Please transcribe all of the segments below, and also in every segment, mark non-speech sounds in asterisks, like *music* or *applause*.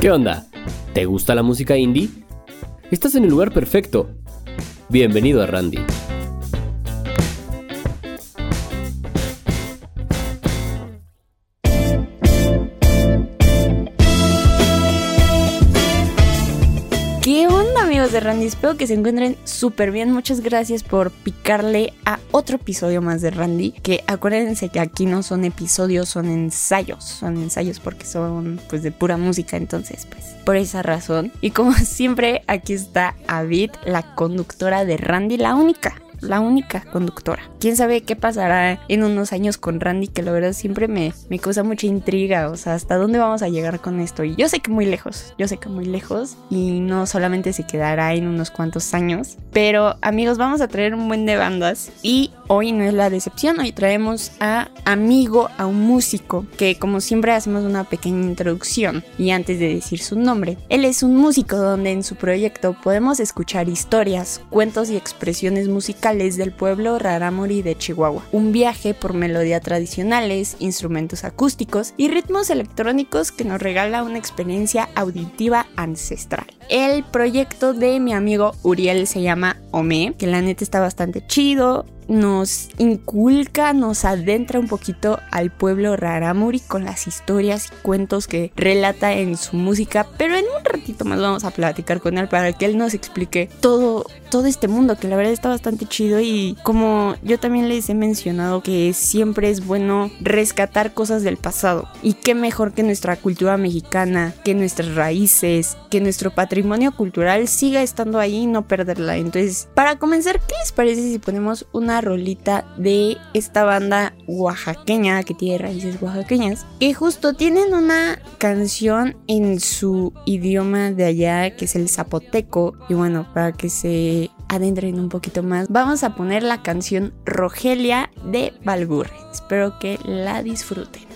¿Qué onda? ¿Te gusta la música indie? Estás en el lugar perfecto. Bienvenido a Randy. Randy? Espero que se encuentren súper bien. Muchas gracias por picarle a otro episodio más de Randy. Que acuérdense que aquí no son episodios, son ensayos. Son ensayos porque son pues de pura música. Entonces pues por esa razón. Y como *laughs* siempre aquí está Avid, la conductora de Randy, la única la única conductora. Quién sabe qué pasará en unos años con Randy, que la verdad siempre me, me causa mucha intriga. O sea, hasta dónde vamos a llegar con esto. Y yo sé que muy lejos, yo sé que muy lejos. Y no solamente se quedará en unos cuantos años. Pero amigos, vamos a traer un buen de bandas. Y hoy no es la decepción, hoy traemos a amigo, a un músico, que como siempre hacemos una pequeña introducción. Y antes de decir su nombre, él es un músico donde en su proyecto podemos escuchar historias, cuentos y expresiones musicales del pueblo Rarámuri de Chihuahua. Un viaje por melodías tradicionales, instrumentos acústicos y ritmos electrónicos que nos regala una experiencia auditiva ancestral. El proyecto de mi amigo Uriel se llama Ome, que la neta está bastante chido, nos inculca, nos adentra un poquito al pueblo Rarámuri con las historias y cuentos que relata en su música, pero en un ratito más vamos a platicar con él para que él nos explique todo, todo este mundo que la verdad está bastante chido y como yo también les he mencionado que siempre es bueno rescatar cosas del pasado y qué mejor que nuestra cultura mexicana, que nuestras raíces, que nuestro patrimonio cultural siga estando ahí y no perderla. Entonces, para comenzar, ¿qué les parece si ponemos una rolita de esta banda oaxaqueña que tiene raíces oaxaqueñas, que justo tienen una canción en su idioma de allá, que es el zapoteco. Y bueno, para que se adentren un poquito más, vamos a poner la canción Rogelia de Balburre. Espero que la disfruten.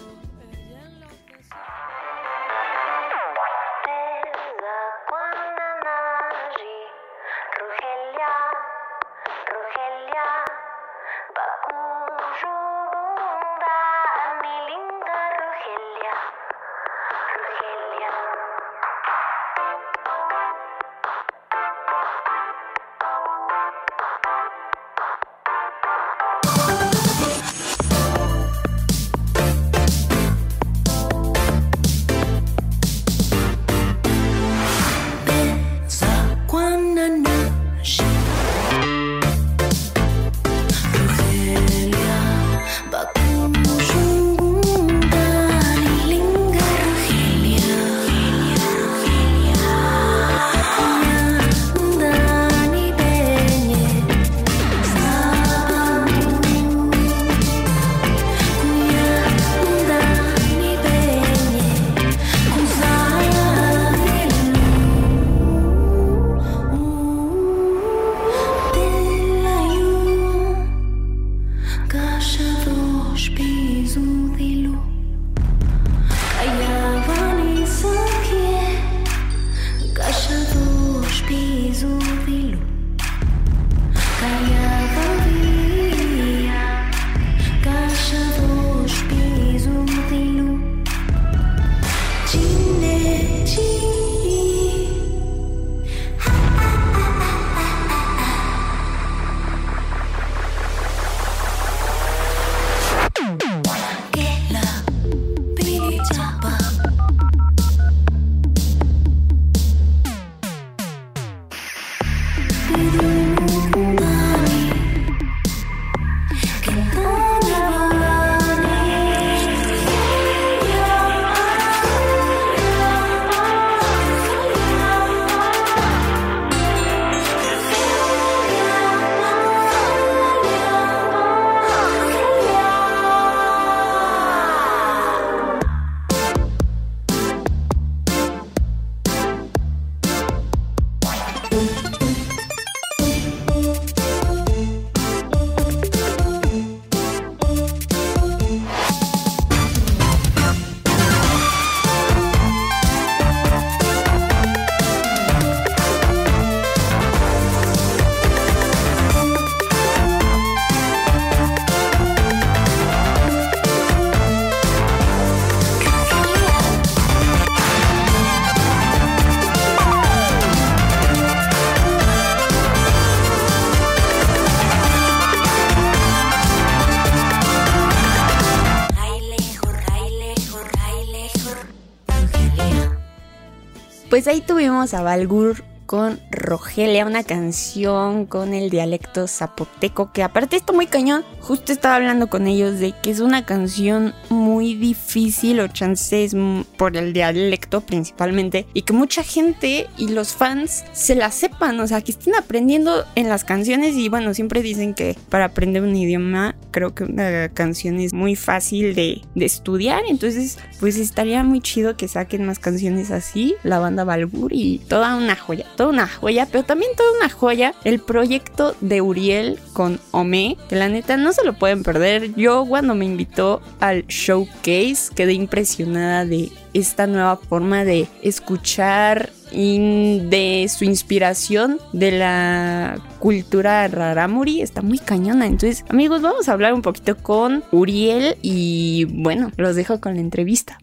A Balgur con Rogelia, una canción con el dialecto zapoteco, que aparte está muy cañón. Justo estaba hablando con ellos de que es una canción muy difícil o chances por el dialecto principalmente, y que mucha gente y los fans se la sepan, o sea, que estén aprendiendo en las canciones y bueno, siempre dicen que para aprender un idioma creo que una canción es muy fácil de, de estudiar, entonces pues estaría muy chido que saquen más canciones así, la banda Balgur y toda una joya, toda una joya, pero también toda una joya el proyecto de Uriel con Ome, que la neta no lo pueden perder. Yo cuando me invitó al showcase quedé impresionada de esta nueva forma de escuchar y de su inspiración de la cultura rarámuri está muy cañona. Entonces, amigos, vamos a hablar un poquito con Uriel y bueno, los dejo con la entrevista.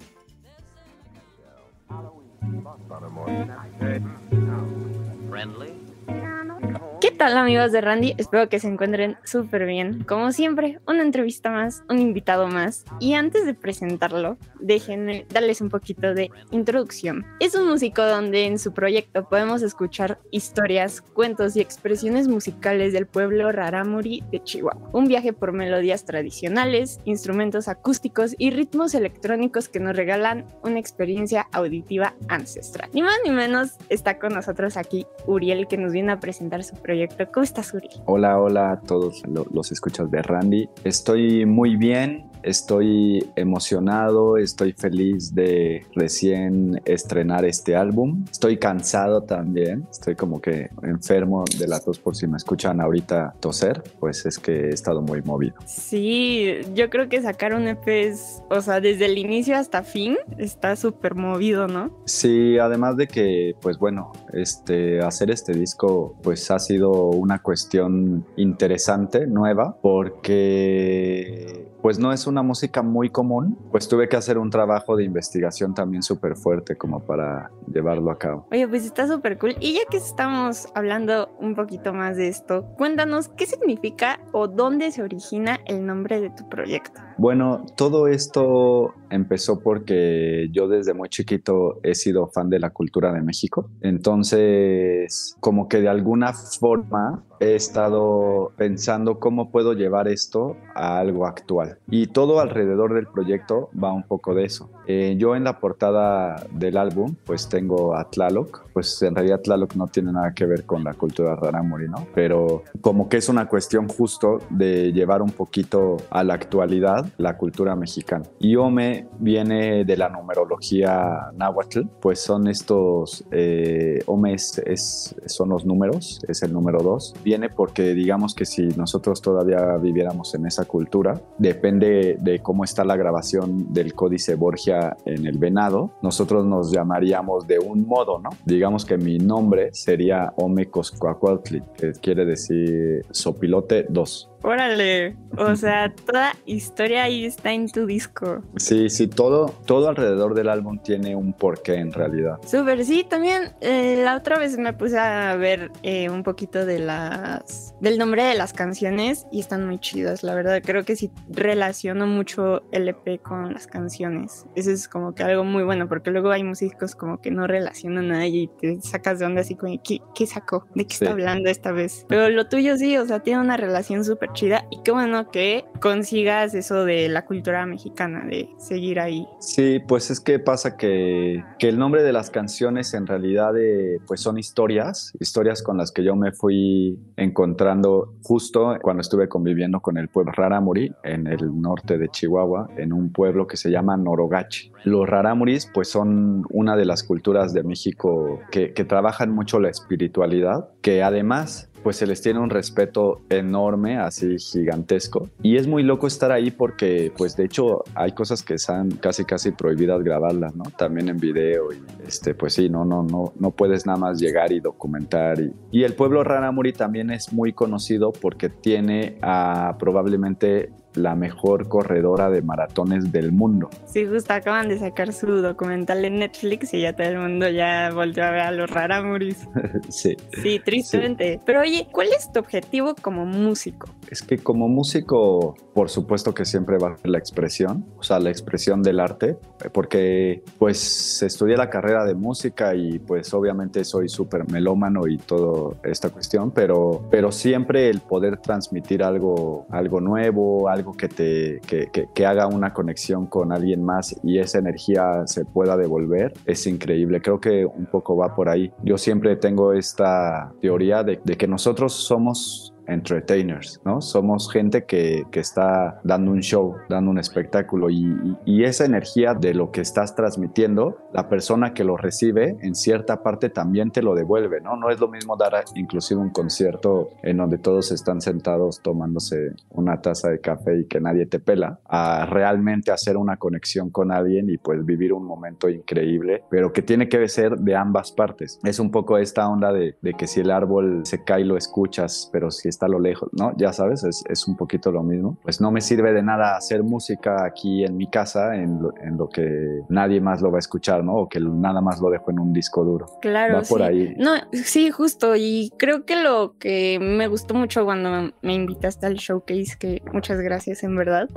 ¿Qué tal amigos de Randy? Espero que se encuentren súper bien. Como siempre, una entrevista más, un invitado más. Y antes de presentarlo, déjenme darles un poquito de introducción. Es un músico donde en su proyecto podemos escuchar historias, cuentos y expresiones musicales del pueblo rarámuri de Chihuahua. Un viaje por melodías tradicionales, instrumentos acústicos y ritmos electrónicos que nos regalan una experiencia auditiva ancestral. Ni más ni menos está con nosotros aquí Uriel que nos viene a presentar su proyecto. Hola, hola a todos lo- los escuchas de Randy. Estoy muy bien, estoy emocionado, estoy feliz de recién estrenar este álbum. Estoy cansado también, estoy como que enfermo de la tos por si me escuchan ahorita toser, pues es que he estado muy movido. Sí, yo creo que sacar un EP es, o sea, desde el inicio hasta fin, está súper movido, ¿no? Sí, además de que, pues bueno, este, hacer este disco, pues ha sido una cuestión interesante, nueva, porque, pues no es una música muy común, pues tuve que hacer un trabajo de investigación también súper fuerte como para llevarlo a cabo. Oye, pues está súper cool. Y ya que estamos hablando un poquito más de esto, cuéntanos qué significa o dónde se origina el nombre de tu proyecto. Bueno, todo esto empezó porque yo desde muy chiquito he sido fan de la cultura de México. Entonces, como que de alguna forma he estado pensando cómo puedo llevar esto a algo actual. Y todo alrededor del proyecto va un poco de eso. Eh, yo en la portada del álbum, pues tengo a Tlaloc. Pues en realidad Tlaloc no tiene nada que ver con la cultura rarámuri, ¿no? Pero como que es una cuestión justo de llevar un poquito a la actualidad la cultura mexicana. Y Ome viene de la numerología náhuatl, pues son estos, eh, Ome es, es- son los números, es el número 2. Viene porque digamos que si nosotros todavía viviéramos en esa cultura, depende de cómo está la grabación del códice Borgia en el venado, nosotros nos llamaríamos de un modo, ¿no? Digamos que mi nombre sería Ome Coscoacuautli, que quiere decir sopilote 2. Órale, o sea, toda historia ahí está en tu disco. Sí, sí, todo, todo alrededor del álbum tiene un porqué en realidad. Súper, sí, también eh, la otra vez me puse a ver eh, un poquito de las del nombre de las canciones y están muy chidas, la verdad. Creo que sí relaciono mucho el EP con las canciones. Eso es como que algo muy bueno, porque luego hay músicos como que no relacionan nada y te sacas de onda así como, ¿qué, qué sacó? ¿De qué Sí. está hablando esta vez? Pero lo tuyo sí, o sea, tiene una relación súper chida y qué bueno que consigas eso de la cultura mexicana, de seguir ahí. Sí, pues es que pasa que, que el nombre de las canciones en realidad eh, pues son historias, historias con las que yo me fui encontrando justo cuando estuve conviviendo con el pueblo Rarámuri en el norte de Chihuahua, en un pueblo que se llama Norogachi. Los Rarámuris pues son una de las culturas de México que, que trabajan mucho la espiritualidad, que además pues se les tiene un respeto enorme, así gigantesco. Y es muy loco estar ahí porque, pues de hecho, hay cosas que están casi casi prohibidas grabarlas, ¿no? También en video y, este, pues sí, no, no, no, no puedes nada más llegar y documentar. Y, y el pueblo Raramuri también es muy conocido porque tiene a probablemente la mejor corredora de maratones del mundo. Sí, justo acaban de sacar su documental en Netflix y ya todo el mundo ya volvió a ver a los Raramuris. *laughs* sí. Sí, tristemente. Pero oye, ¿cuál es tu objetivo como músico? Es que como músico, por supuesto que siempre va a ser la expresión, o sea, la expresión del arte, porque pues estudié la carrera de música y pues obviamente soy súper melómano y toda esta cuestión, pero, pero siempre el poder transmitir algo, algo nuevo, algo que te que, que- haga una conexión con alguien más y esa energía se pueda devolver, es increíble. Creo que un poco va por ahí. Yo siempre tengo esta teoría de que nosotros somos entertainers, ¿no? Somos gente que, que está dando un show, dando un espectáculo y, y- y esa energía de lo que estás transmitiendo, la persona que lo recibe en cierta parte también te lo devuelve, ¿no? No es lo mismo dar a- inclusive un concierto en donde todos están sentados tomándose una taza de café y que nadie te pela, a realmente hacer una conexión con alguien y pues vivir un momento increíble, pero que tiene que ser de ambas partes. Es un poco esta onda de, de que si el árbol se cae lo escuchas, pero si está a lo lejos, ¿no? Ya sabes, es, es un poquito lo mismo. Pues no me sirve de nada hacer música aquí en mi casa en lo, en lo que nadie más lo va a escuchar, ¿no? O que nada más lo dejo en un disco duro. Claro, Va por sí. ahí. No, sí, justo. Y creo que lo que me gustó mucho cuando me invitaste al showcase, que muchas gracias en verdad,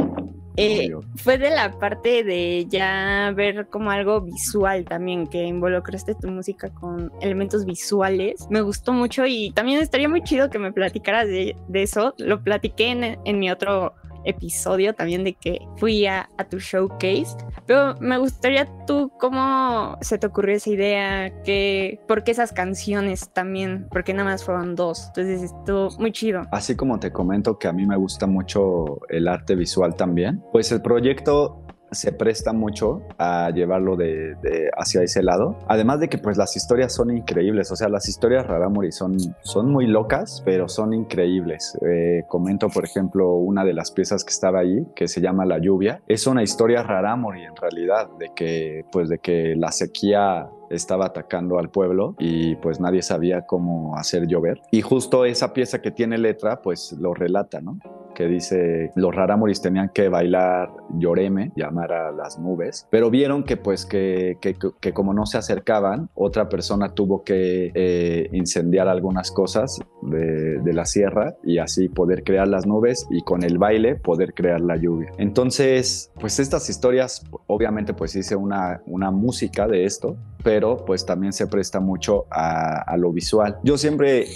eh, fue de la parte de ya ver como algo visual también, que involucraste tu música con elementos visuales. Me gustó mucho y también estaría muy chido que me platicaras de, de eso. Lo platiqué en, en mi otro episodio también de que fui a, tu showcase, pero me gustaría tú cómo se te ocurrió esa idea, que, por qué esas canciones también, porque nada más fueron dos, entonces estuvo muy chido. Así como te comento que a mí me gusta mucho el arte visual también, pues el proyecto se presta mucho a llevarlo de, hacia ese lado. Además de que pues las historias son increíbles, o sea, las historias Raramuri son, son muy locas, pero son increíbles. Eh, comento, por ejemplo, una de las piezas que estaba ahí, que se llama La lluvia. Es una historia Raramuri en realidad, de que pues de que la sequía estaba atacando al pueblo y pues nadie sabía cómo hacer llover. Y justo esa pieza que tiene letra pues lo relata, ¿no? Que dice los Raramuris tenían que bailar Lloreme, llamar a las nubes, pero vieron que pues que, que como no se acercaban, otra persona tuvo que eh, incendiar algunas cosas de, de, la sierra y así poder crear las nubes y con el baile poder crear la lluvia. Entonces, pues estas historias, obviamente pues hice una, una música de esto, pero pues también se presta mucho a, lo visual. Yo siempre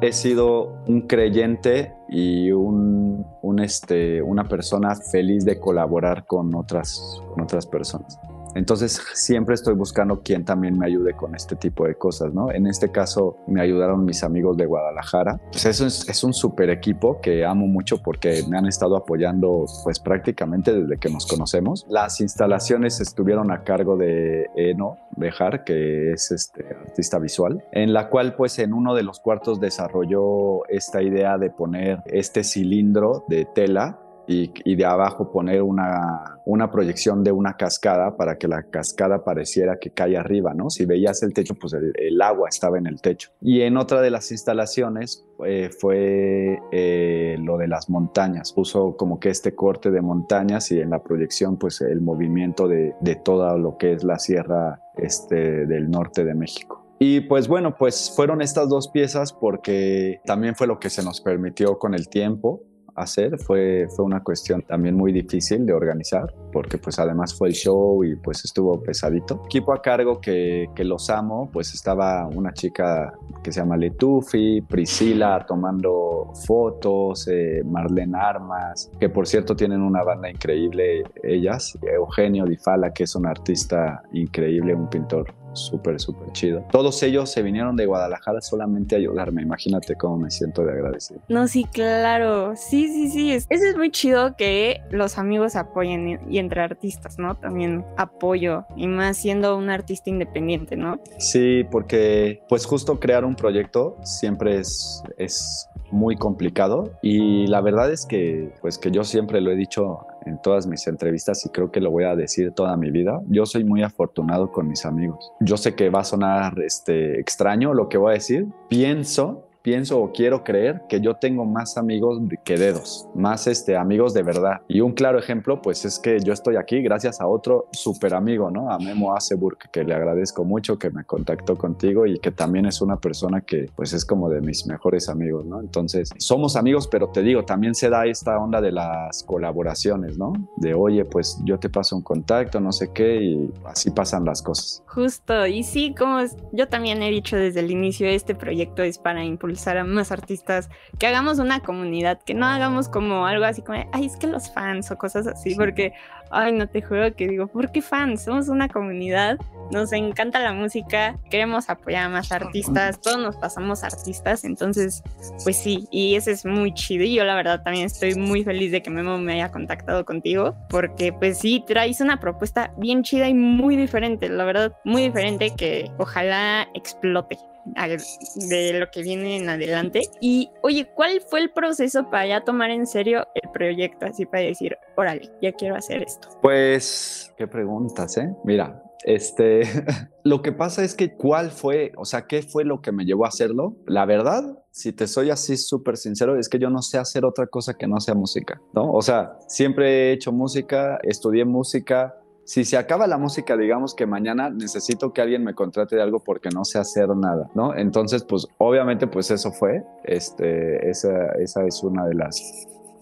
he sido un creyente y un, este, una persona feliz de colaborar con otras, con otras personas. Entonces siempre estoy buscando quien también me ayude con este tipo de cosas, ¿no? En este caso me ayudaron mis amigos de Guadalajara. Pues eso es, es un super equipo que amo mucho porque me han estado apoyando pues prácticamente desde que nos conocemos. Las instalaciones estuvieron a cargo de Eno Bejar, que es este artista visual, en la cual pues en uno de los cuartos desarrolló esta idea de poner este cilindro de tela y, de abajo poner una, una proyección de una cascada para que la cascada pareciera que cae arriba, ¿no? Si veías el techo, pues el, el agua estaba en el techo. Y en otra de las instalaciones eh, fue eh, lo de las montañas. Puso como que este corte de montañas y en la proyección, pues el movimiento de, de todo lo que es la sierra este, del norte de México. Y pues bueno, pues fueron estas dos piezas porque también fue lo que se nos permitió con el tiempo hacer fue, fue una cuestión también muy difícil de organizar porque pues además fue el show y pues estuvo pesadito. Equipo a cargo que, que los amo, pues estaba una chica que se llama Letufi, Priscila tomando fotos, eh, Marlene Armas, que por cierto tienen una banda increíble ellas, Eugenio Di Fala, que es un artista increíble, un pintor súper, súper chido. Todos ellos se vinieron de Guadalajara solamente a ayudarme. Imagínate cómo me siento de agradecido. No, sí, claro. Sí, sí, sí. Eso es muy chido que los amigos apoyen y entre artistas, ¿no? También apoyo y más siendo un artista independiente, ¿no? Sí, porque pues justo crear un proyecto siempre es, es muy complicado y la verdad es que pues que yo siempre lo he dicho en todas mis entrevistas y creo que lo voy a decir toda mi vida. Yo soy muy afortunado con mis amigos. Yo sé que va a sonar este, extraño lo que voy a decir. Pienso pienso o quiero creer que yo tengo más amigos que dedos, más este, amigos de verdad. Y un claro ejemplo, pues es que yo estoy aquí gracias a otro súper amigo, ¿no? A Memo Aceburg, que le agradezco mucho que me contactó contigo y que también es una persona que pues es como de mis mejores amigos, ¿no? Entonces, somos amigos, pero te digo, también se da esta onda de las colaboraciones, ¿no? De, oye, pues yo te paso un contacto, no sé qué, y así pasan las cosas. Justo, y sí, como yo también he dicho desde el inicio, este proyecto es para impulsar a más artistas, que hagamos una comunidad, que no hagamos como algo así como, ay, es que los fans o cosas así, porque, ay, no te juro que digo, ¿por qué fans? Somos una comunidad, nos encanta la música, queremos apoyar a más artistas, todos nos pasamos artistas, entonces, pues sí, y ese es muy chido, y yo la verdad también estoy muy feliz de que Memo me haya contactado contigo, porque pues sí, traes una propuesta bien chida y muy diferente, la verdad, muy diferente que ojalá explote de lo que viene en adelante. Y oye, ¿cuál fue el proceso para ya tomar en serio el proyecto? Así para decir, órale, ya quiero hacer esto. Pues, qué preguntas, ¿eh? Mira, este, *laughs* lo que pasa es que cuál fue, o sea, qué fue lo que me llevó a hacerlo. La verdad, si te soy así súper sincero, es que yo no sé hacer otra cosa que no sea música, ¿no? O sea, siempre he hecho música, estudié música. Si se acaba la música, digamos que mañana necesito que alguien me contrate de algo porque no sé hacer nada, ¿no? Entonces, pues obviamente, pues eso fue, este, esa, esa es una de las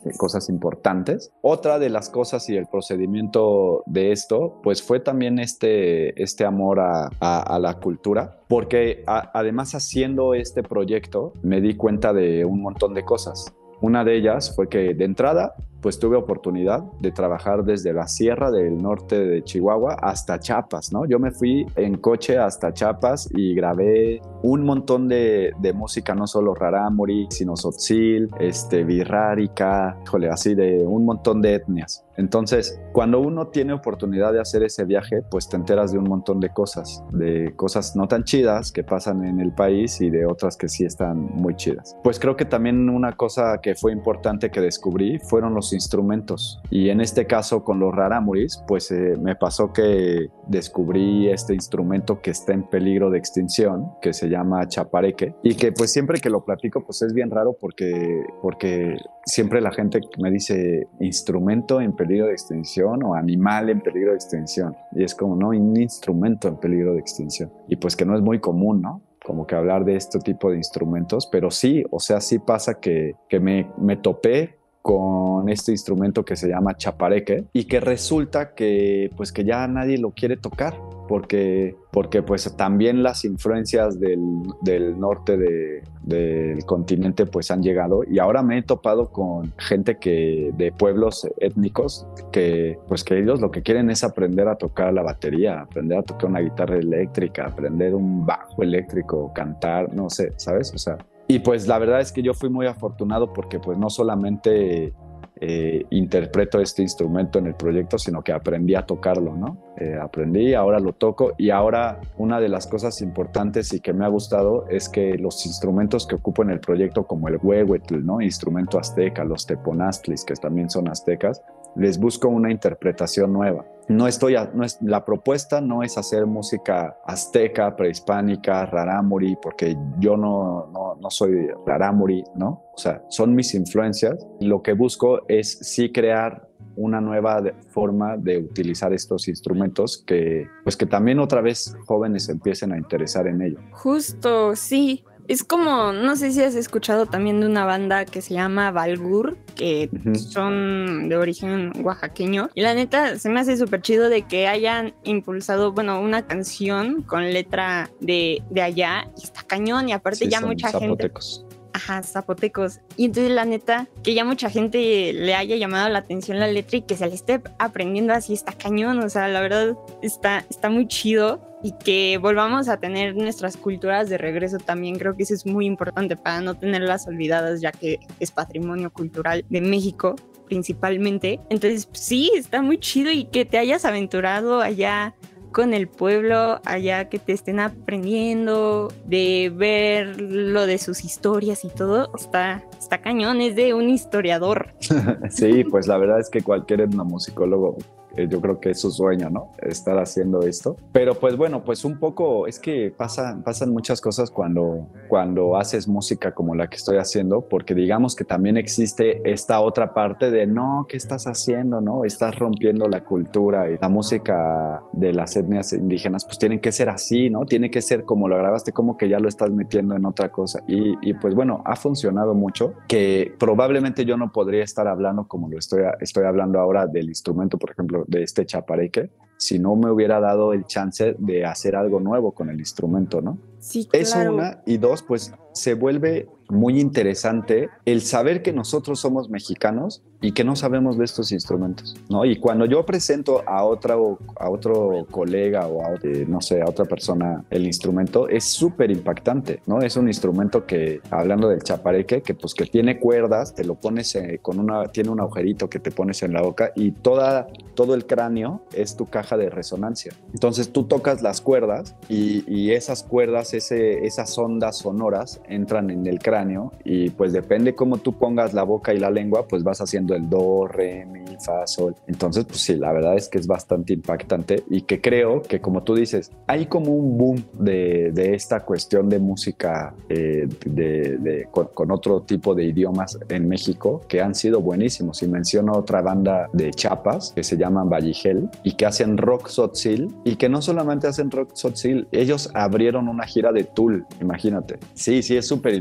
eh, cosas importantes. Otra de las cosas y el procedimiento de esto, pues fue también este, este amor a, a- a la cultura, porque a- además haciendo este proyecto me di cuenta de un montón de cosas. Una de ellas fue que de entrada, pues tuve oportunidad de trabajar desde la sierra del norte de Chihuahua hasta Chiapas, ¿no? Yo me fui en coche hasta Chiapas y grabé un montón de, música, no solo rarámuri, sino tzotzil, este, birrárica, híjole, así de un montón de etnias. Entonces, cuando uno tiene oportunidad de hacer ese viaje, pues te enteras de un montón de cosas, de cosas no tan chidas que pasan en el país y de otras que sí están muy chidas. Pues creo que también una cosa que fue importante que descubrí fueron los instrumentos. Y en este caso con los rarámuris, pues eh, me pasó que descubrí este instrumento que está en peligro de extinción, que se llama chapareque, y que pues siempre que lo platico, pues es bien raro porque, porque siempre la gente me dice instrumento en peligro de extinción o animal en peligro de extinción. Y es como, no, un instrumento en peligro de extinción. Y pues que no es muy común, ¿no? Como que hablar de este tipo de instrumentos, pero sí, o sea, sí pasa que, que me, me topé con este instrumento que se llama chapareque y que resulta que pues que ya nadie lo quiere tocar porque, porque pues también las influencias del, del norte de- del continente pues han llegado y ahora me he topado con gente que de pueblos étnicos que pues que ellos lo que quieren es aprender a tocar la batería, aprender a tocar una guitarra eléctrica, aprender un bajo eléctrico, cantar, no sé, ¿sabes? O sea, y pues la verdad es que yo fui muy afortunado porque pues no solamente eh, interpreto este instrumento en el proyecto, sino que aprendí a tocarlo, ¿no? Eh, aprendí, ahora lo toco y ahora una de las cosas importantes y que me ha gustado es que los instrumentos que ocupo en el proyecto como el huehuetl, ¿no? Instrumento azteca, los teponastlis, que también son aztecas, les busco una interpretación nueva. No estoy, a- no es, la propuesta no es hacer música azteca, prehispánica, rarámuri, porque yo no, no, no soy rarámuri, ¿no? O sea, son mis influencias. Lo que busco es sí crear una nueva forma de utilizar estos instrumentos que, pues que también otra vez jóvenes empiecen a interesar en ello. Justo, sí. Es como, no sé si has escuchado también de una banda que se llama Valgur, que son de origen oaxaqueño. Y la neta, se me hace súper chido de que hayan impulsado, bueno, una canción con letra de, de allá. Y está cañón. Y aparte Sí, ya mucha gente zapotecos. Ajá, zapotecos. Y entonces la neta, que ya mucha gente le haya llamado la atención la letra y que se le esté aprendiendo así está cañón. O sea, la verdad está, está muy chido. Y que volvamos a tener nuestras culturas de regreso también creo que eso es muy importante para no tenerlas olvidadas ya que es patrimonio cultural de México principalmente. Entonces sí, está muy chido y que te hayas aventurado allá con el pueblo allá que te estén aprendiendo, de ver lo de sus historias y todo, está, está cañón, es de un historiador. *laughs* Sí, pues la verdad es que cualquier etnomusicólogo Yo creo que es su sueño, ¿no? Estar haciendo esto. Pero pues bueno, pues un poco es que pasan, pasan muchas cosas cuando, cuando haces música como la que estoy haciendo, porque digamos que también existe esta otra parte de no, ¿qué estás haciendo? ¿No? Estás rompiendo la cultura y la música de las etnias indígenas, pues tienen que ser así, ¿no? Tiene que ser como lo grabaste, como que ya lo estás metiendo en otra cosa. Y, y pues bueno, ha funcionado mucho, que probablemente yo no podría estar hablando como lo estoy, estoy hablando ahora del instrumento, por ejemplo, de este chapareque, si no me hubiera dado el chance de hacer algo nuevo con el instrumento, ¿no? Sí, Eso claro. una. Y dos, pues se vuelve muy interesante el saber que nosotros somos mexicanos y que no sabemos de estos instrumentos, ¿no? Y cuando yo presento a otra a otro colega o a no sé, a otra persona el instrumento es súper impactante, ¿no? Es un instrumento que hablando del chapareque que pues que tiene cuerdas, te lo pones eh, con una tiene un agujerito que te pones en la boca y toda todo el cráneo es tu caja de resonancia. Entonces tú tocas las cuerdas y, y esas cuerdas, ese, esas ondas sonoras entran en el cráneo y pues depende cómo tú pongas la boca y la lengua, pues vas haciendo el do, re, mi, fa, sol. Entonces, pues sí, la verdad es que es bastante impactante y que creo que como tú dices, hay como un boom de, de esta cuestión de música eh, de, de- con, con otro tipo de idiomas en México que han sido buenísimos. Y menciono otra banda de Chiapas que se llaman Valligel y que hacen rock sotzil y que no solamente hacen rock sotzil, ellos abrieron una gira de Tool, imagínate. Sí, sí, es súper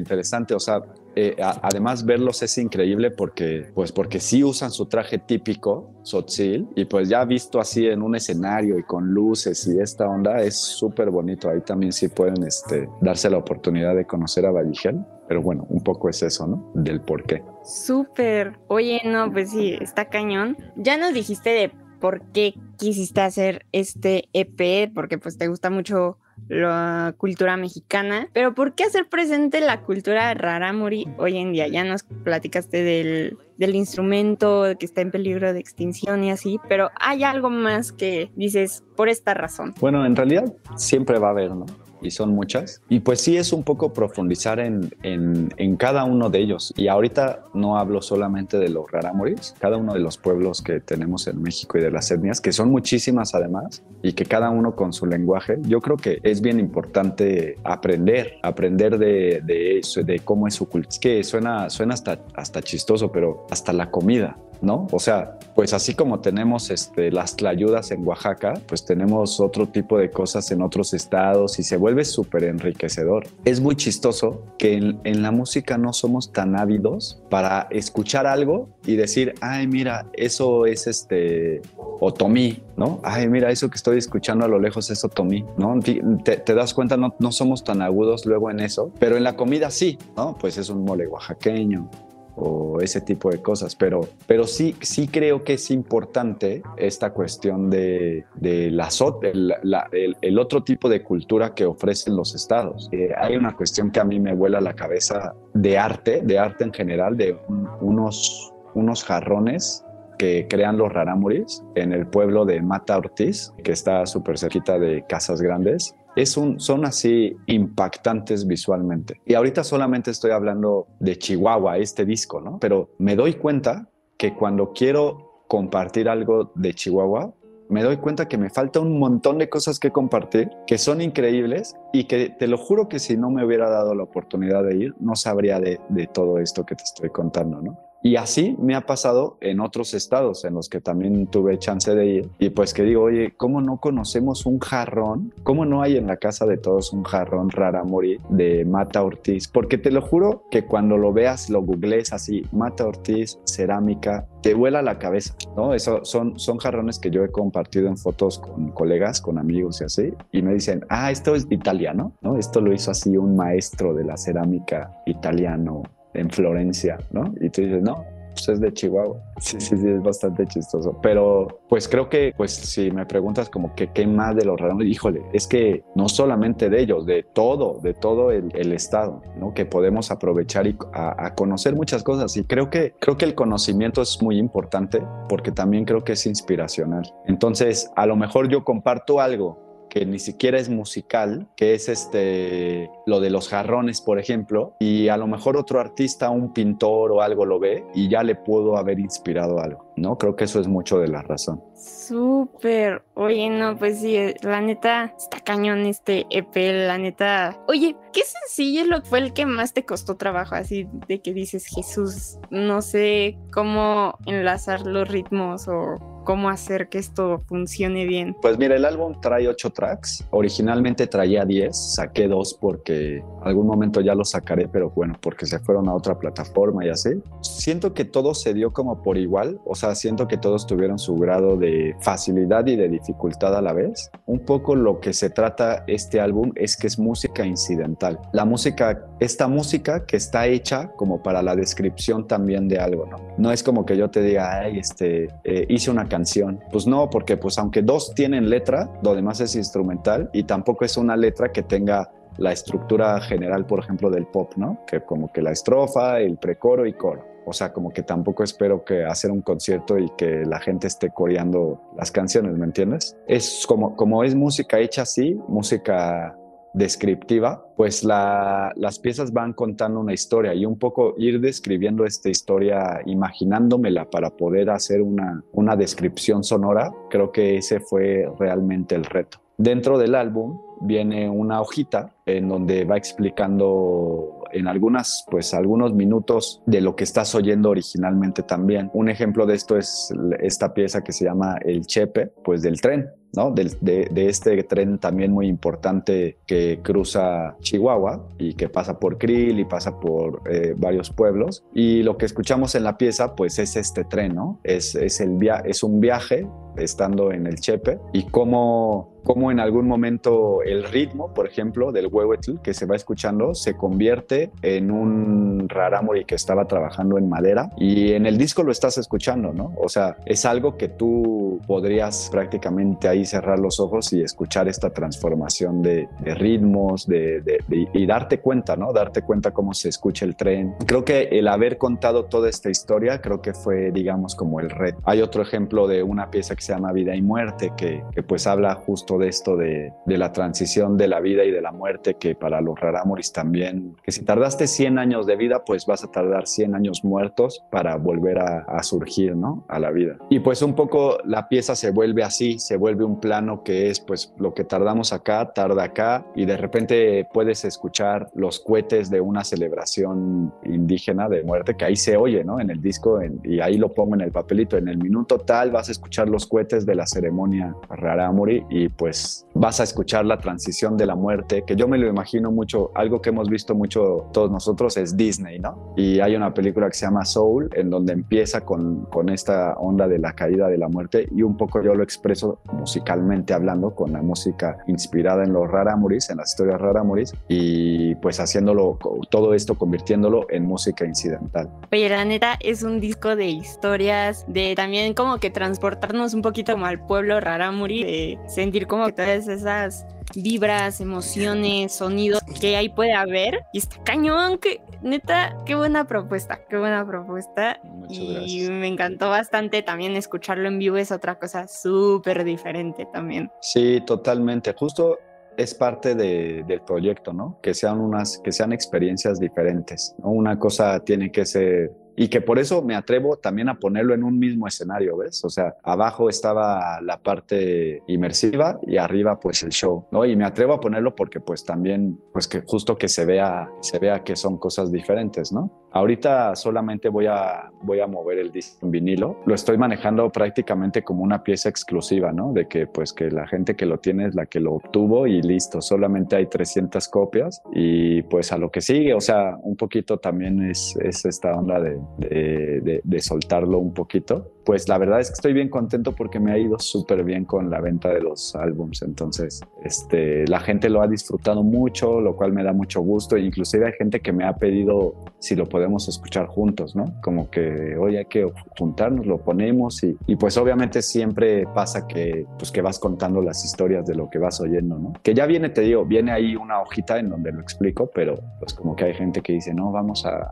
O sea, eh, además verlos es increíble porque pues porque sí usan su traje típico Sotzil y pues ya visto así en un escenario y con luces y esta onda es súper bonito ahí también sí pueden este, darse la oportunidad de conocer a Valligel pero bueno un poco es eso no del por qué Súper. Oye, no, pues sí, está cañón. Ya nos dijiste de por qué quisiste hacer este EP, porque pues te gusta mucho la cultura mexicana, pero ¿por qué hacer presente la cultura rarámuri hoy en día? Ya nos platicaste del, del instrumento que está en peligro de extinción y así, pero hay algo más que dices por esta razón. Bueno, en realidad siempre va a haber, ¿no? Y son muchas. Y pues sí es un poco profundizar en, en, en cada uno de ellos. Y ahorita no hablo solamente de los rarámuris, cada uno de los pueblos que tenemos en México y de las etnias, que son muchísimas además, y que cada uno con su lenguaje. Yo creo que es bien importante aprender, aprender de, de eso, de cómo es su cultura. Es que suena, suena hasta, hasta chistoso, pero hasta la comida. ¿No? O sea, pues así como tenemos este, las tlayudas en Oaxaca, pues tenemos otro tipo de cosas en otros estados y se vuelve súper enriquecedor. Es muy chistoso que en, la música no somos tan ávidos para escuchar algo y decir, ay, mira, eso es este otomí, ¿no? Ay, mira, eso que estoy escuchando a lo lejos es otomí, ¿no? Te, te das cuenta, no, no somos tan agudos luego en eso, pero en la comida sí, ¿no? Pues es un mole oaxaqueño, o ese tipo de cosas, pero, pero sí, sí creo que es importante esta cuestión de, de la, el, la, el, el, otro tipo de cultura que ofrecen los estados. Eh, hay una cuestión que a mí me vuela la cabeza de arte, de arte en general, de un, unos, unos jarrones que crean los rarámuris en el pueblo de Mata Ortiz, que está súper cerquita de Casas Grandes, es un, son así impactantes visualmente. Y ahorita solamente estoy hablando de Chihuahua, este disco, ¿no? Pero me doy cuenta que cuando quiero compartir algo de Chihuahua, me doy cuenta que me falta un montón de cosas que compartir, que son increíbles y que te lo juro que si no me hubiera dado la oportunidad de ir, no sabría de, de todo esto que te estoy contando, ¿no? Y así me ha pasado en otros estados en los que también tuve chance de ir. Y pues que digo, oye, ¿cómo no conocemos un jarrón? ¿Cómo no hay en la casa de todos un jarrón raramuri de Mata Ortiz? Porque te lo juro que cuando lo veas, lo googlees así, Mata Ortiz, cerámica, te vuela la cabeza, ¿no? Eso son, son jarrones que yo he compartido en fotos con colegas, con amigos y así. Y me dicen, ah, esto es italiano, ¿no? Esto lo hizo así un maestro de la cerámica italiano en Florencia, ¿no? Y tú dices, no, pues es de Chihuahua. Sí, sí, sí, es bastante chistoso. Pero pues creo que, pues si me preguntas como que qué más de los raros, híjole, es que no solamente de ellos, de todo, de todo el, el estado, ¿no? Que podemos aprovechar y a, a, conocer muchas cosas. Y creo que, creo que el conocimiento es muy importante porque también creo que es inspiracional. Entonces, a lo mejor yo comparto algo que ni siquiera es musical, que es este lo de los jarrones, por ejemplo, y a lo mejor otro artista, un pintor o algo lo ve y ya le pudo haber inspirado algo, ¿no? Creo que eso es mucho de la razón. Súper. Oye, no, pues sí, eh, la neta está cañón este EP, la neta. Oye, qué sencillo lo fue el que más te costó trabajo, así de que dices, Jesús, no sé cómo enlazar los ritmos o cómo hacer que esto funcione bien. Pues mira, el álbum trae ocho tracks. Originalmente traía 10, saqué dos porque algún momento ya los sacaré, pero bueno, porque se fueron a otra plataforma y así. Siento que todo se dio como por igual, o sea, siento que todos tuvieron su grado de facilidad y de dificultad a la vez. Un poco lo que se trata este álbum es que es música incidental. La música, esta música que está hecha como para la descripción también de algo, ¿no? No es como que yo te diga, ay, este, eh, hice una canción. Pues no, porque pues aunque dos tienen letra, lo demás es instrumental y tampoco es una letra que tenga la estructura general, por ejemplo, del pop, ¿no? Que como que la estrofa, el precoro y coro. O sea, como que tampoco espero que hacer un concierto y que la gente esté coreando las canciones, ¿me entiendes? Es como, como es música hecha así, música descriptiva, pues la- las piezas van contando una historia y un poco ir describiendo esta historia, imaginándomela para poder hacer una, una descripción sonora, creo que ese fue realmente el reto. Dentro del álbum viene una hojita en donde va explicando en algunas, pues algunos minutos de lo que estás oyendo originalmente también. Un ejemplo de esto es esta pieza que se llama El Chepe, pues del tren. ¿no? De, de este tren también muy importante que cruza Chihuahua y que pasa por Krill y pasa por eh, varios pueblos. Y lo que escuchamos en la pieza, pues es este tren, ¿no? Es, es, el via es un viaje estando en el Chepe y cómo, cómo en algún momento el ritmo, por ejemplo, del huehuetl que se va escuchando se convierte en un rarámuri que estaba trabajando en madera y en el disco lo estás escuchando, ¿no? O sea, es algo que tú podrías prácticamente ahí cerrar los ojos y escuchar esta transformación de, de ritmos de, de- de- y darte cuenta, ¿no? Darte cuenta cómo se escucha el tren. Creo que el haber contado toda esta historia, creo que fue, digamos, como el reto. Hay otro ejemplo de una pieza que se llama Vida y Muerte, que, que pues habla justo de esto, de, de la transición de la vida y de la muerte, que para los rarámuris también, que si tardaste 100 años de vida, pues vas a tardar 100 años muertos para volver a, a surgir, ¿no? A la vida. Y pues un poco la pieza se vuelve así, se vuelve un plano que es pues lo que tardamos acá, tarda acá, y de repente puedes escuchar los cohetes de una celebración indígena de muerte, que ahí se oye, ¿no? En el disco, en- y ahí lo pongo en el papelito, en el minuto tal vas a escuchar los cohetes de la ceremonia Raramuri y pues vas a escuchar la transición de la muerte, que yo me lo imagino mucho, algo que hemos visto mucho todos nosotros es Disney, ¿no? Y hay una película que se llama Soul, en donde empieza con, con esta onda de la caída de la muerte y un poco yo lo expreso musicalmente hablando, con la música inspirada en los Raramuris, en las historias Raramuris, y pues haciéndolo, todo esto convirtiéndolo en música incidental. Oye, la neta es un disco de historias, de también como que transportarnos un poquito como al pueblo Raramuri, de sentir como que todas esas vibras, emociones, sonidos que ahí puede haber. Y está cañón, que neta, qué buena propuesta, qué buena propuesta. Muchas y gracias. me encantó bastante también escucharlo en vivo, es otra cosa súper diferente también. Sí, totalmente. Justo es parte de- del proyecto, ¿no? Que sean unas, que sean experiencias diferentes. ¿no? Una cosa tiene que ser y que por eso me atrevo también a ponerlo en un mismo escenario, ¿ves? O sea, abajo estaba la parte inmersiva y arriba pues el show, ¿no? Y me atrevo a ponerlo porque pues también, pues que justo que se vea, se vea que son cosas diferentes, ¿no? Ahorita solamente voy a, voy a mover el disco en vinilo. Lo estoy manejando prácticamente como una pieza exclusiva, ¿no? De que pues que la gente que lo tiene es la que lo obtuvo y listo. Solamente hay 300 copias y pues a lo que sigue, o sea, un poquito también es, es esta onda de- de soltarlo un poquito. Pues la verdad es que estoy bien contento porque me ha ido súper bien con la venta de los álbums. Entonces, este, la gente lo ha disfrutado mucho, lo cual me da mucho gusto. Inclusive hay gente que me ha pedido si lo podemos escuchar juntos, ¿no? Como que, oye, hay que juntarnos, lo ponemos y, y pues obviamente siempre pasa que, pues que vas contando las historias de lo que vas oyendo, ¿no? Que ya viene, te digo, viene ahí una hojita en donde lo explico, pero pues como que hay gente que dice, no, vamos a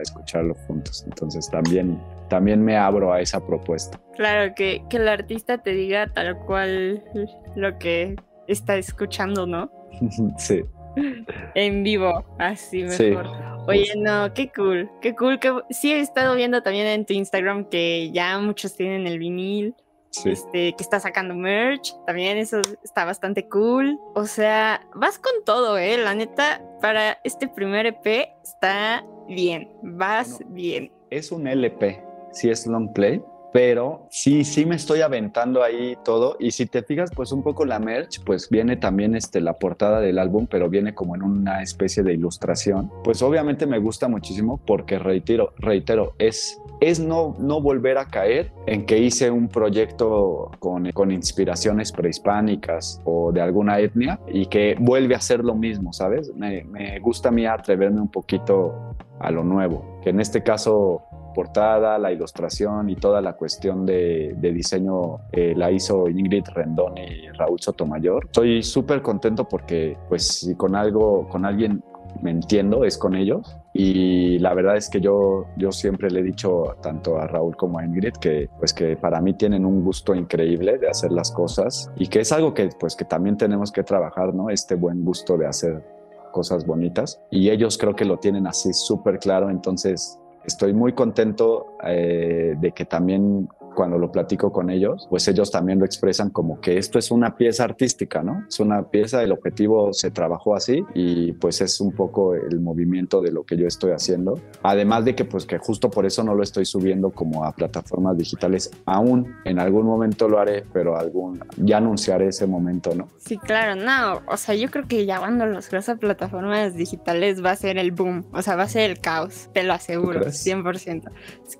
escucharlo juntos. Entonces también, también me abro a esa propuesta. Claro, que, que el artista te diga tal cual lo que está escuchando, ¿no? *laughs* sí. En vivo, así Sí. mejor. Oye, no, qué cool, qué cool. Que... Sí, he estado viendo también en tu Instagram que ya muchos tienen el vinil, Sí. este, que está sacando merch. También eso está bastante cool. O sea, vas con todo, ¿eh? La neta, para este primer EP está bien, vas bien. Es un LP, sí es long play, pero sí, sí me estoy aventando ahí todo. Y si te fijas, pues un poco la merch, pues viene también este, la portada del álbum, pero viene como en una especie de ilustración. Pues obviamente me gusta muchísimo porque reitero, reitero, es, es no, no volver a caer en que hice un proyecto con, con inspiraciones prehispánicas o de alguna etnia y que vuelve a ser lo mismo, ¿sabes? Me, me gusta a mí atreverme un poquito a lo nuevo, que en este caso portada, la ilustración y toda la cuestión de, de diseño eh, la hizo Ingrid Rendón y Raúl Sotomayor. Estoy súper contento porque pues si con algo, con alguien me entiendo es con ellos y la verdad es que yo, yo siempre le he dicho tanto a Raúl como a Ingrid que pues que para mí tienen un gusto increíble de hacer las cosas y que es algo que pues que también tenemos que trabajar, ¿no? Este buen gusto de hacer cosas bonitas y ellos creo que lo tienen así súper claro, entonces estoy muy contento eh, de que también cuando lo platico con ellos, pues ellos también lo expresan como que esto es una pieza artística, ¿no? Es una pieza, el objetivo se trabajó así y pues es un poco el movimiento de lo que yo estoy haciendo. Además de que pues que justo por eso no lo estoy subiendo como a plataformas digitales aún, en algún momento lo haré, pero algún ya anunciaré ese momento, ¿no? Sí, claro, no, o sea, yo creo que ya cuando los subas a plataformas digitales va a ser el boom, o sea, va a ser el caos, te lo aseguro, crees? 100%.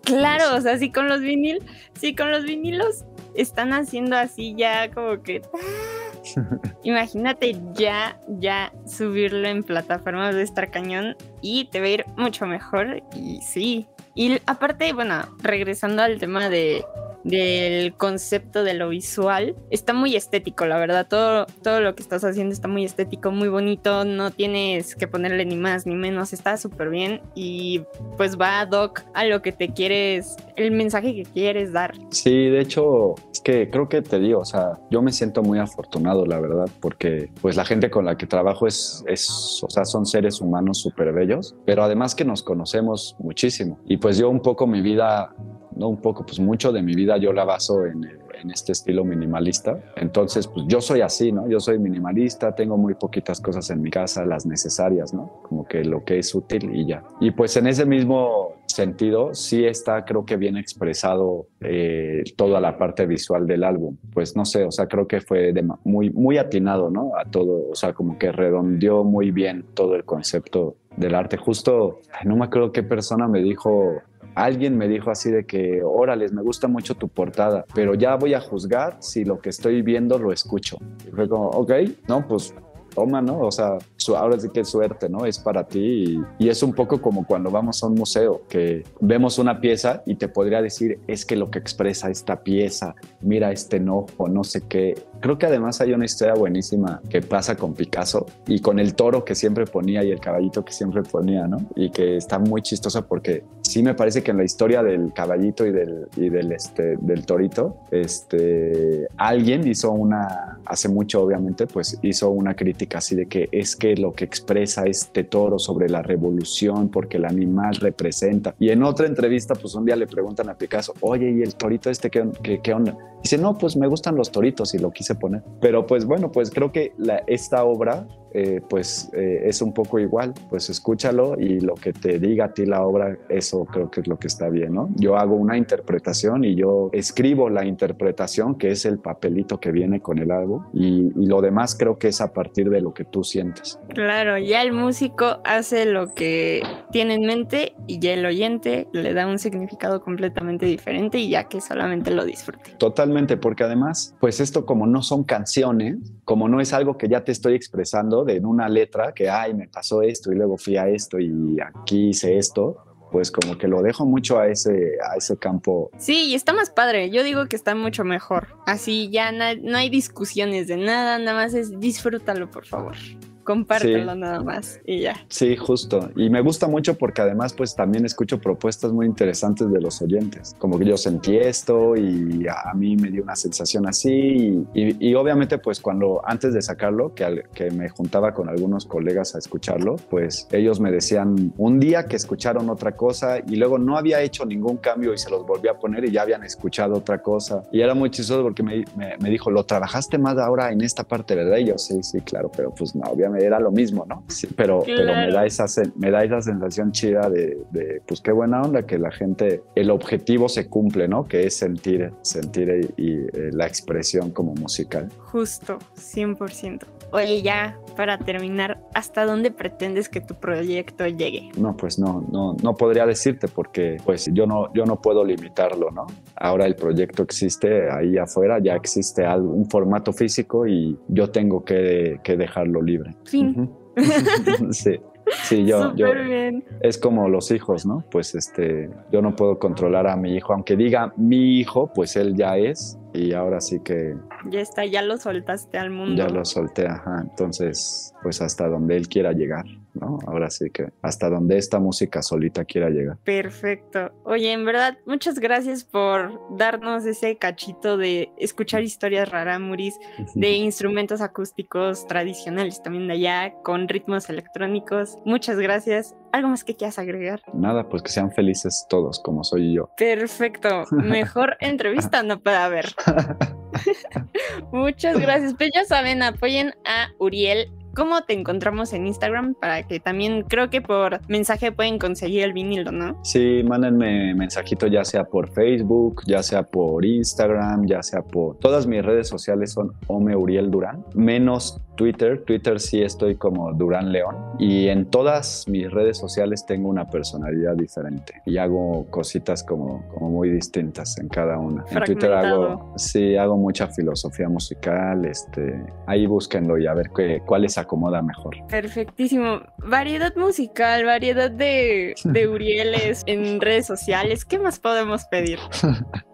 Claro, o sea, sí con los vinil, sí con los vinilos están haciendo así ya como que... *laughs* Imagínate ya, ya subirlo en plataformas de estar cañón y te va a ir mucho mejor y sí. Y aparte, bueno, regresando al tema de, del concepto de lo visual. Está muy estético, la verdad. Todo, todo lo que estás haciendo está muy estético, muy bonito. No tienes que ponerle ni más ni menos. Está súper bien y pues va ad hoc a lo que te quieres, el mensaje que quieres dar. Sí, de hecho, es que creo que te digo, o sea, yo me siento muy afortunado, la verdad, porque pues la gente con la que trabajo es, es o sea, son seres humanos súper bellos, pero además que nos conocemos muchísimo. Y pues yo un poco mi vida, no un poco, pues mucho de mi vida yo la baso en, en este estilo minimalista. Entonces, pues yo soy así, ¿no? Yo soy minimalista, tengo muy poquitas cosas en mi casa, las necesarias, ¿no? Como que lo que es útil y ya. Y pues en ese mismo sentido, sí está, creo que bien expresado eh, toda la parte visual del álbum. Pues no sé, o sea, creo que fue muy, muy atinado, ¿no? A todo, o sea, como que redondeó muy bien todo el concepto del arte. Justo, no me acuerdo qué persona me dijo, alguien me dijo así de que, órales, me gusta mucho tu portada, pero ya voy a juzgar si lo que estoy viendo lo escucho. Y fue como, ok, no, pues toma, ¿no? O sea, ahora sí que suerte, ¿no? Es para ti y, es un poco como cuando vamos a un museo, que vemos una pieza y te podría decir, es que lo que expresa esta pieza, mira este enojo, no sé qué. Creo que además hay una historia buenísima que pasa con Picasso y con el toro que siempre ponía y el caballito que siempre ponía, ¿no? Y que está muy chistosa porque sí me parece que en la historia del caballito y del, y del, este, del torito, este, alguien hizo una, hace mucho obviamente, pues hizo una crítica así de que es que lo que expresa este toro sobre la revolución porque el animal representa. Y en otra entrevista, pues un día le preguntan a Picasso, oye, ¿y el torito este qué, qué, qué onda? Dice, no, pues me gustan los toritos y lo quise poner. Pero pues bueno, pues creo que la, esta obra eh, pues eh, es un poco igual, pues escúchalo y lo que te diga a ti la obra, eso creo que es lo que está bien, ¿no? Yo hago una interpretación y yo escribo la interpretación, que es el papelito que viene con el álbum, y, y lo demás creo que es a partir de lo que tú sientes. Claro, ya el músico hace lo que tiene en mente y ya el oyente le da un significado completamente diferente y ya que solamente lo disfrute. Totalmente, porque además, pues esto como no son canciones, como no es algo que ya te estoy expresando de en una letra, que, ay, me pasó esto y luego fui a esto y aquí hice esto, pues como que lo dejo mucho a ese, a ese campo. Sí, y está más padre. Yo digo que está mucho mejor. Así ya no hay discusiones de nada, nada más es disfrútalo, por favor. Compártelo Sí. nada más y ya. Sí, justo. Y me gusta mucho porque además pues también escucho propuestas muy interesantes de los oyentes. Como que yo sentí esto y a mí me dio una sensación así. Y, y- y obviamente pues cuando antes de sacarlo, que, al- que me juntaba con algunos colegas a escucharlo, pues ellos me decían un día que escucharon otra cosa y luego no había hecho ningún cambio y se los volví a poner y ya habían escuchado otra cosa. Y era muy chistoso porque me, me- me dijo, lo trabajaste más ahora en esta parte, ¿verdad? Y yo, sí, sí, claro, pero pues no, obviamente era lo mismo, ¿no? Sí, pero, pero me, da esa, me da esa sensación chida de, de, pues qué buena onda que la gente, el objetivo se cumple, ¿no? Que es sentir, sentir y, y, eh, la expresión como musical. Justo, 100%. Oye, ya para terminar, ¿hasta dónde pretendes que tu proyecto llegue? No, pues no, no, no podría decirte porque pues yo no, yo no puedo limitarlo, ¿no? Ahora el proyecto existe ahí afuera, ya existe algo, un formato físico y yo tengo que, que dejarlo libre. Fin. *laughs* Sí, sí, yo, yo, bien. es como los hijos, ¿no? Pues este, yo no puedo controlar a mi hijo, aunque diga mi hijo, pues él ya es y ahora sí que Ya está, ya lo soltaste al mundo. ya lo solté, ajá. Entonces, pues hasta donde él quiera llegar, ¿no? Ahora sí que hasta donde esta música solita quiera llegar. Perfecto. Oye, en verdad, muchas gracias por darnos ese cachito de escuchar historias rarámuris, de instrumentos acústicos tradicionales también de allá, con ritmos electrónicos. Muchas gracias. ¿Algo más que quieras agregar? Nada, pues que sean felices todos como soy yo. Perfecto. Mejor *laughs* entrevista no puede haber. *laughs* *laughs* Muchas gracias. Pues ya saben, apoyen a Uriel. ¿Cómo te encontramos en Instagram? Para que también creo que por mensaje pueden conseguir el vinilo, ¿no? Sí, mándenme mensajito ya sea por Facebook, ya sea por Instagram, ya sea por... Todas mis redes sociales son Ome Uriel Durán, menos Twitter. Twitter sí estoy como Durán León. Y en todas mis redes sociales tengo una personalidad diferente. Y hago cositas como, como muy distintas en cada una. En Twitter hago... Sí, hago mucha filosofía musical. Este, ahí búsquenlo y a ver qué, cuál les acomoda mejor. Perfectísimo. Variedad musical, variedad de, de Urieles *laughs* en redes sociales. ¿Qué más podemos pedir? *laughs*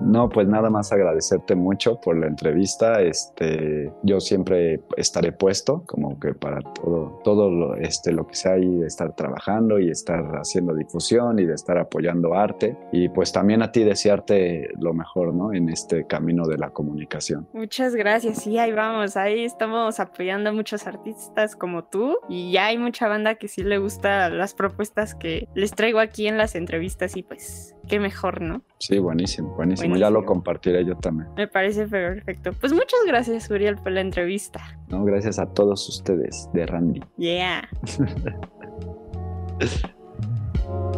No, pues nada más agradecerte mucho por la entrevista. Este, yo siempre estaré puesto como que para todo, todo lo, este, lo que sea y estar trabajando y estar haciendo difusión y de estar apoyando arte. Y pues también a ti desearte lo mejor, ¿no? En este camino de la comunicación. Muchas gracias. Sí, ahí vamos. Ahí estamos apoyando a muchos artistas como tú. Y ya hay mucha banda que sí le gusta las propuestas que les traigo aquí en las entrevistas. Y pues, qué mejor, ¿no? Sí, buenísimo, buenísimo. Ya lo compartiré yo también. Me parece perfecto. Pues muchas gracias, Uriel, por la entrevista. No, gracias a todos ustedes de Randy. Yeah. *laughs*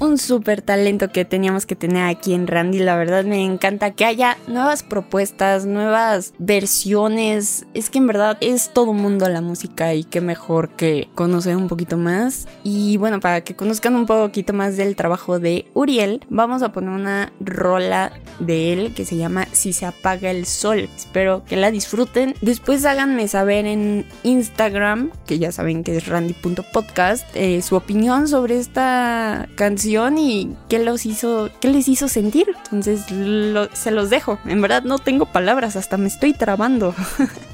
un súper talento que teníamos que tener aquí en Randy. La verdad me encanta que haya nuevas propuestas, nuevas versiones. Es que en verdad es todo mundo la música y qué mejor que conocer un poquito más. Y bueno, para que conozcan un poquito más del trabajo de Uriel, vamos a poner una rola de él que se llama Si se apaga el sol. Espero que la disfruten. Después háganme saber en Instagram, que ya saben que es randy.podcast, eh, su opinión sobre esta canción y qué los hizo, qué les hizo sentir. Entonces se los dejo. En verdad no tengo palabras, hasta me estoy trabando. *laughs*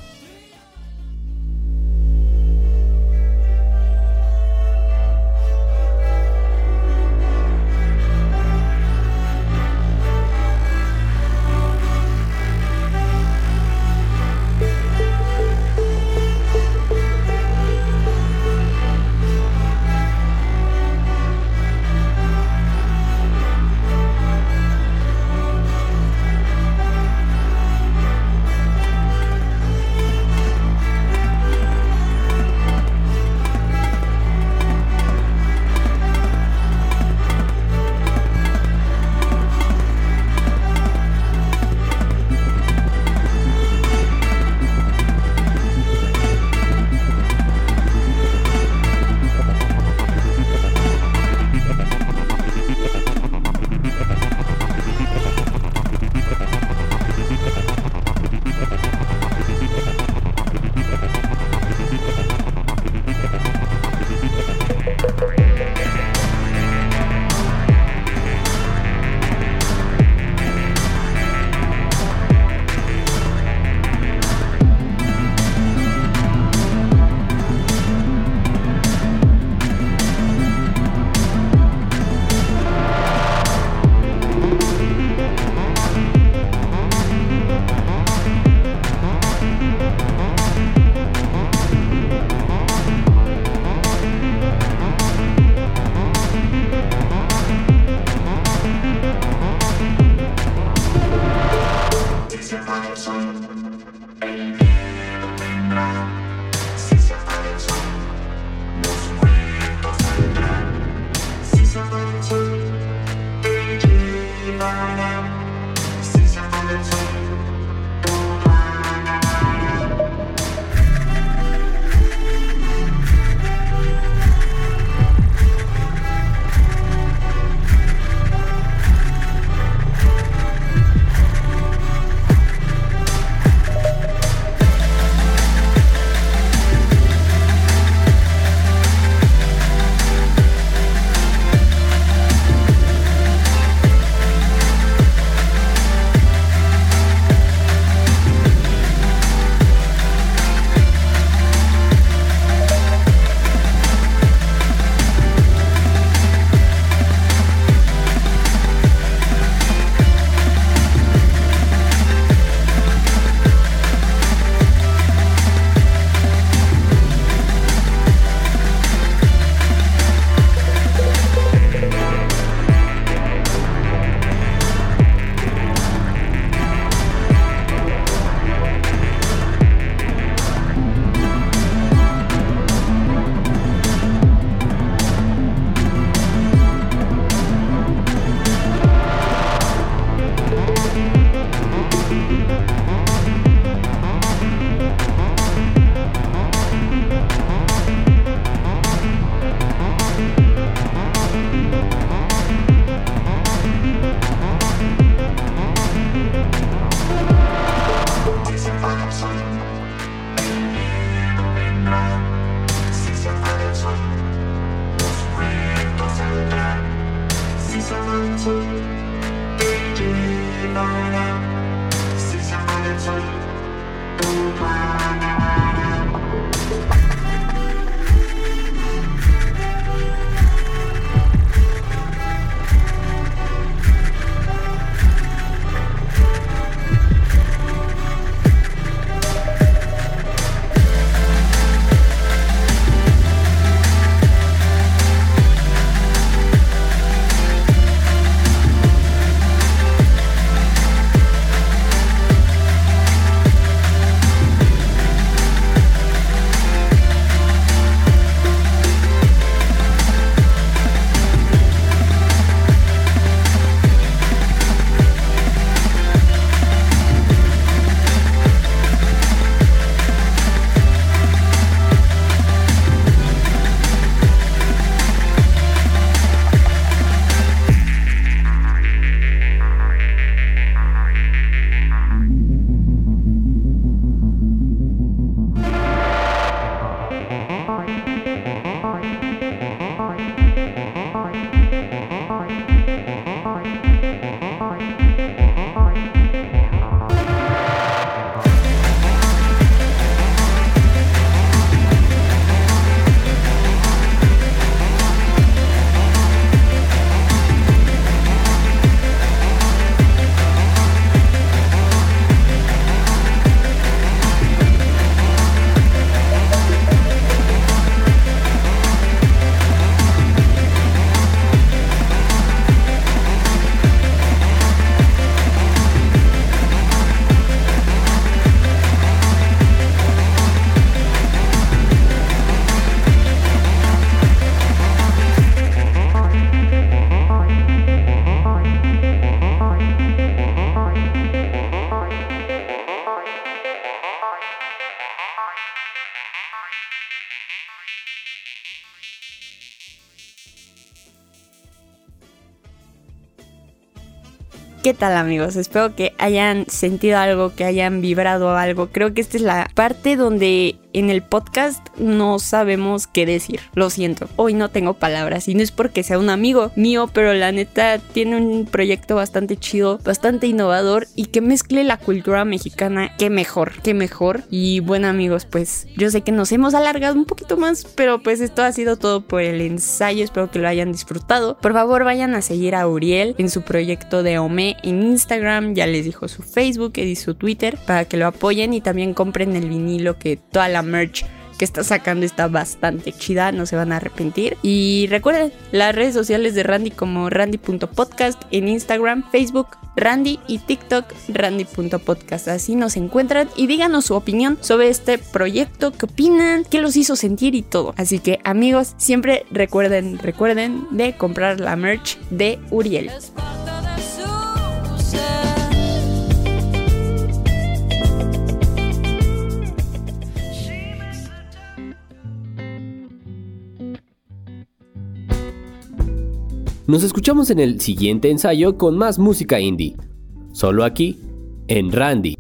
tal amigos? Espero que hayan sentido algo, que hayan vibrado algo. Creo que esta es la parte donde en el podcast no sabemos qué decir. Lo siento, hoy no tengo palabras y no es porque sea un amigo mío, pero la neta tiene un proyecto bastante chido, bastante innovador y que mezcle la cultura mexicana. Qué mejor, qué mejor. Y bueno amigos, pues yo sé que nos hemos alargado un poquito más, pero pues esto ha sido todo por el ensayo. Espero que lo hayan disfrutado. Por favor vayan a seguir a Uriel en su proyecto de Ome en Instagram, ya les dijo su Facebook y su Twitter para que lo apoyen y también compren el vinilo que toda la merch que está sacando está bastante chida, no se van a arrepentir. Y recuerden las redes sociales de Randy como randy.podcast en Instagram, Facebook, Randy y TikTok randy.podcast. Así nos encuentran y díganos su opinión sobre este proyecto, qué opinan, qué los hizo sentir y todo. Así que amigos, siempre recuerden, recuerden de comprar la merch de Uriel. Nos escuchamos en el siguiente ensayo con más música indie. Solo aquí, en Randy.